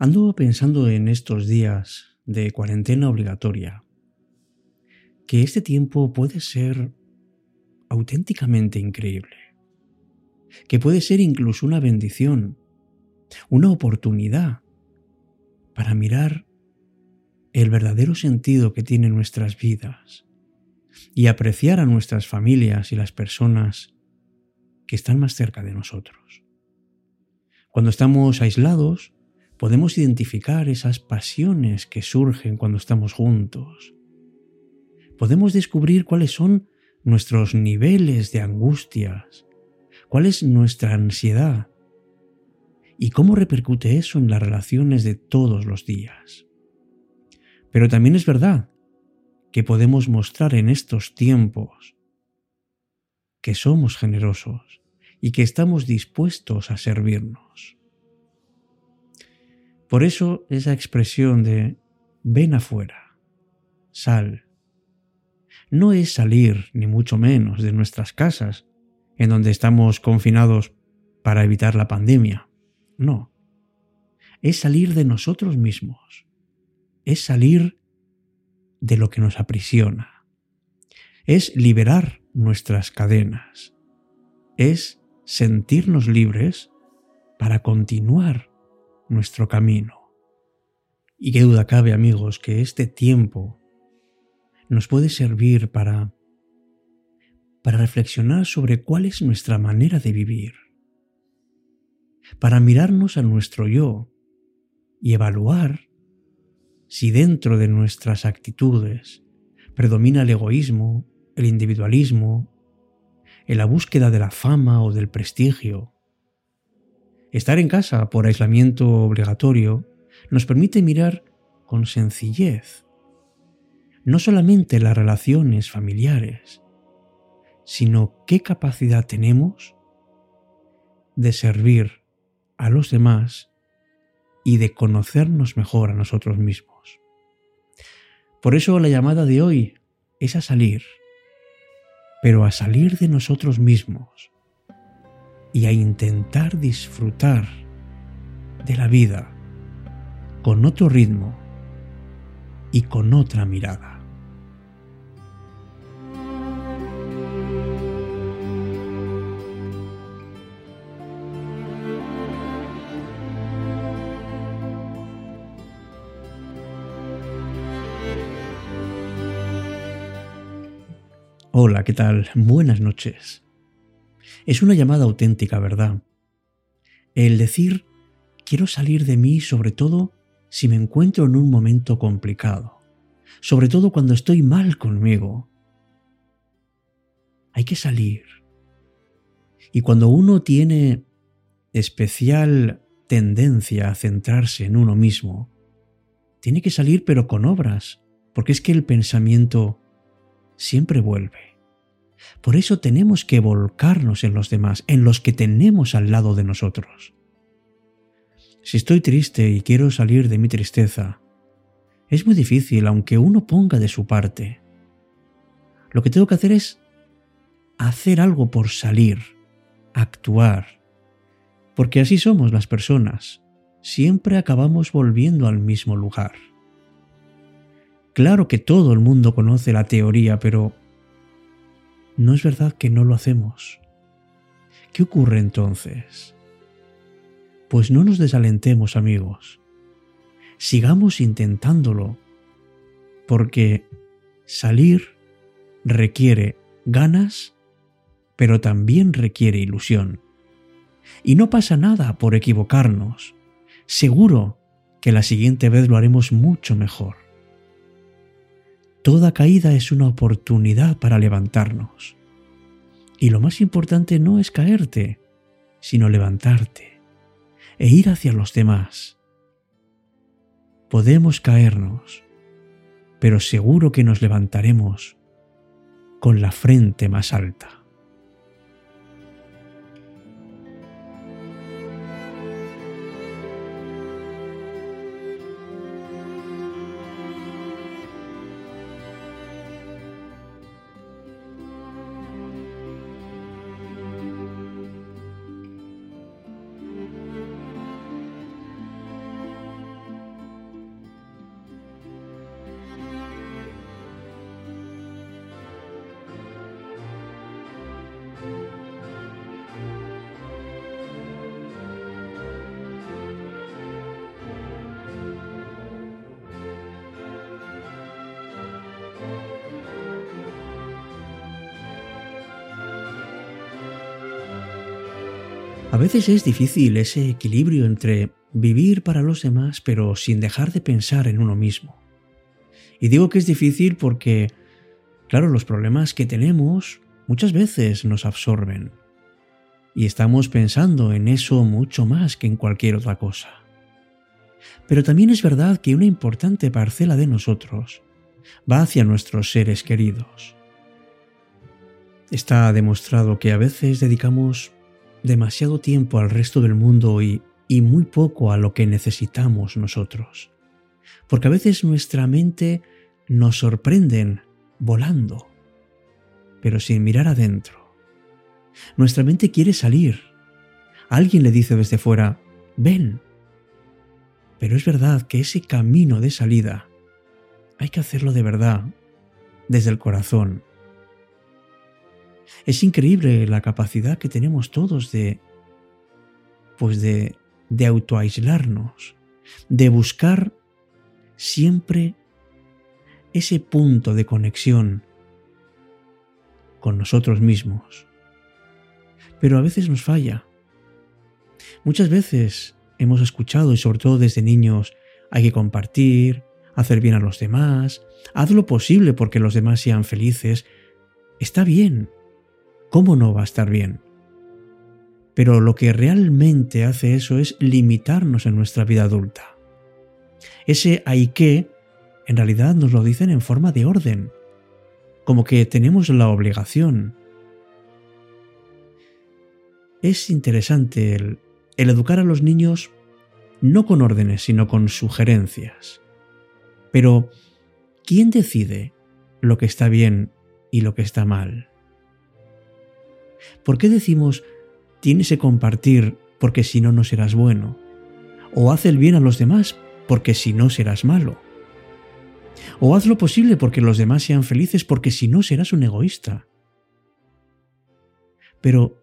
Ando pensando en estos días de cuarentena obligatoria que este tiempo puede ser auténticamente increíble, que puede ser incluso una bendición, una oportunidad para mirar el verdadero sentido que tienen nuestras vidas y apreciar a nuestras familias y las personas que están más cerca de nosotros. Cuando estamos aislados, podemos identificar esas pasiones que surgen cuando estamos juntos. Podemos descubrir cuáles son nuestros niveles de angustias, cuál es nuestra ansiedad y cómo repercute eso en las relaciones de todos los días. Pero también es verdad que podemos mostrar en estos tiempos que somos generosos y que estamos dispuestos a servirnos. Por eso esa expresión de ven afuera, sal, no es salir ni mucho menos de nuestras casas, en donde estamos confinados para evitar la pandemia. No, es salir de nosotros mismos, es salir de lo que nos aprisiona, es liberar nuestras cadenas, es sentirnos libres para continuar nuestro camino. Y qué duda cabe, amigos, que este tiempo nos puede servir para para reflexionar sobre cuál es nuestra manera de vivir, para mirarnos a nuestro yo y evaluar si dentro de nuestras actitudes predomina el egoísmo, el individualismo, en la búsqueda de la fama o del prestigio, Estar en casa por aislamiento obligatorio nos permite mirar con sencillez no solamente las relaciones familiares, sino qué capacidad tenemos de servir a los demás y de conocernos mejor a nosotros mismos. Por eso la llamada de hoy es a salir, pero a salir de nosotros mismos y a intentar disfrutar de la vida con otro ritmo y con otra mirada. Hola, ¿qué tal? Buenas noches. Es una llamada auténtica, ¿verdad? El decir, quiero salir de mí sobre todo si me encuentro en un momento complicado, sobre todo cuando estoy mal conmigo. Hay que salir. Y cuando uno tiene especial tendencia a centrarse en uno mismo, tiene que salir pero con obras, porque es que el pensamiento siempre vuelve. Por eso tenemos que volcarnos en los demás, en los que tenemos al lado de nosotros. Si estoy triste y quiero salir de mi tristeza, es muy difícil aunque uno ponga de su parte. Lo que tengo que hacer es hacer algo por salir, actuar, porque así somos las personas, siempre acabamos volviendo al mismo lugar. Claro que todo el mundo conoce la teoría, pero no es verdad que no lo hacemos. ¿Qué ocurre entonces? Pues no nos desalentemos, amigos. Sigamos intentándolo, porque salir requiere ganas, pero también requiere ilusión. Y no pasa nada por equivocarnos. Seguro que la siguiente vez lo haremos mucho mejor. Toda caída es una oportunidad para levantarnos. Y lo más importante no es caerte, sino levantarte e ir hacia los demás. Podemos caernos, pero seguro que nos levantaremos con la frente más alta. A veces es difícil ese equilibrio entre vivir para los demás pero sin dejar de pensar en uno mismo. Y digo que es difícil porque, claro, los problemas que tenemos muchas veces nos absorben. Y estamos pensando en eso mucho más que en cualquier otra cosa. Pero también es verdad que una importante parcela de nosotros va hacia nuestros seres queridos. Está demostrado que a veces dedicamos demasiado tiempo al resto del mundo y, y muy poco a lo que necesitamos nosotros. Porque a veces nuestra mente nos sorprende volando, pero sin mirar adentro. Nuestra mente quiere salir. Alguien le dice desde fuera, ven. Pero es verdad que ese camino de salida hay que hacerlo de verdad, desde el corazón, es increíble la capacidad que tenemos todos de, pues de, de autoaislarnos, de buscar siempre ese punto de conexión con nosotros mismos. Pero a veces nos falla. Muchas veces hemos escuchado, y sobre todo desde niños, hay que compartir, hacer bien a los demás, haz lo posible porque los demás sean felices. Está bien, ¿cómo no va a estar bien? Pero lo que realmente hace eso es limitarnos en nuestra vida adulta. Ese hay que, en realidad nos lo dicen en forma de orden, como que tenemos la obligación. Es interesante el, el educar a los niños no con órdenes, sino con sugerencias. Pero, ¿quién decide lo que está bien y lo que está mal? ¿Por qué decimos tienes que compartir porque si no no serás bueno? ¿O haz el bien a los demás porque si no serás malo? ¿O haz lo posible porque los demás sean felices porque si no serás un egoísta? Pero,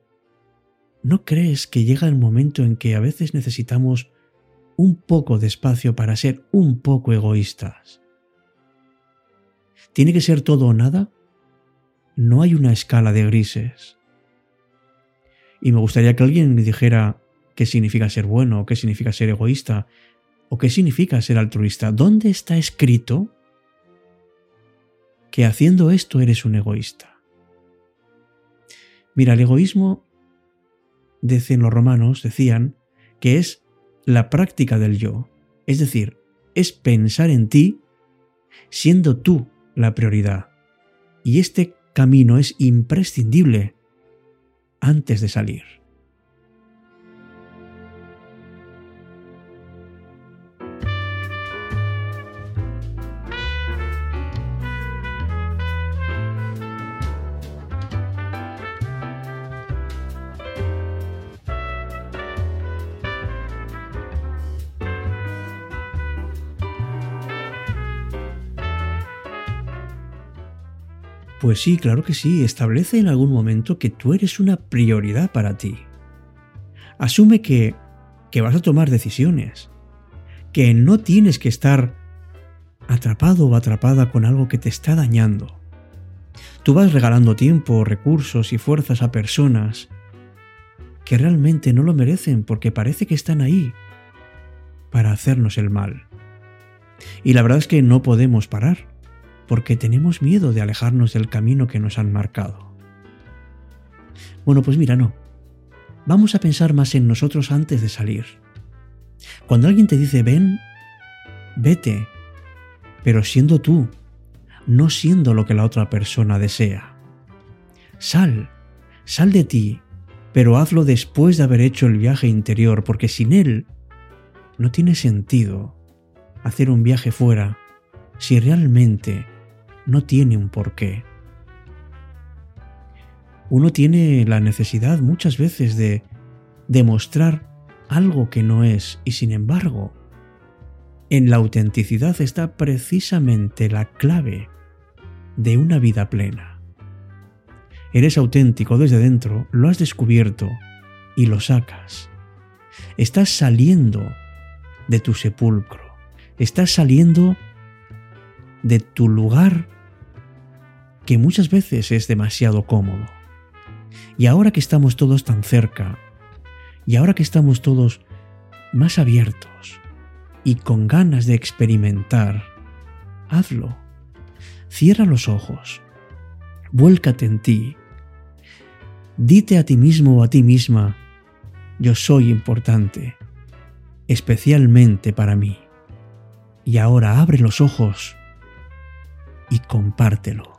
¿no crees que llega el momento en que a veces necesitamos un poco de espacio para ser un poco egoístas? ¿Tiene que ser todo o nada? No hay una escala de grises. Y me gustaría que alguien me dijera qué significa ser bueno, qué significa ser egoísta, o qué significa ser altruista. ¿Dónde está escrito que haciendo esto eres un egoísta? Mira, el egoísmo, dicen los romanos, decían, que es la práctica del yo. Es decir, es pensar en ti siendo tú la prioridad. Y este camino es imprescindible antes de salir. Pues sí, claro que sí, establece en algún momento que tú eres una prioridad para ti. Asume que, que vas a tomar decisiones, que no tienes que estar atrapado o atrapada con algo que te está dañando. Tú vas regalando tiempo, recursos y fuerzas a personas que realmente no lo merecen porque parece que están ahí para hacernos el mal. Y la verdad es que no podemos parar porque tenemos miedo de alejarnos del camino que nos han marcado. Bueno, pues mira, no. Vamos a pensar más en nosotros antes de salir. Cuando alguien te dice ven, vete, pero siendo tú, no siendo lo que la otra persona desea. Sal, sal de ti, pero hazlo después de haber hecho el viaje interior, porque sin él no tiene sentido hacer un viaje fuera si realmente no tiene un porqué. Uno tiene la necesidad muchas veces de demostrar algo que no es y sin embargo, en la autenticidad está precisamente la clave de una vida plena. Eres auténtico desde dentro, lo has descubierto y lo sacas. Estás saliendo de tu sepulcro, estás saliendo de tu lugar que muchas veces es demasiado cómodo. Y ahora que estamos todos tan cerca, y ahora que estamos todos más abiertos y con ganas de experimentar, hazlo. Cierra los ojos, vuélcate en ti, dite a ti mismo o a ti misma, yo soy importante, especialmente para mí. Y ahora abre los ojos y compártelo.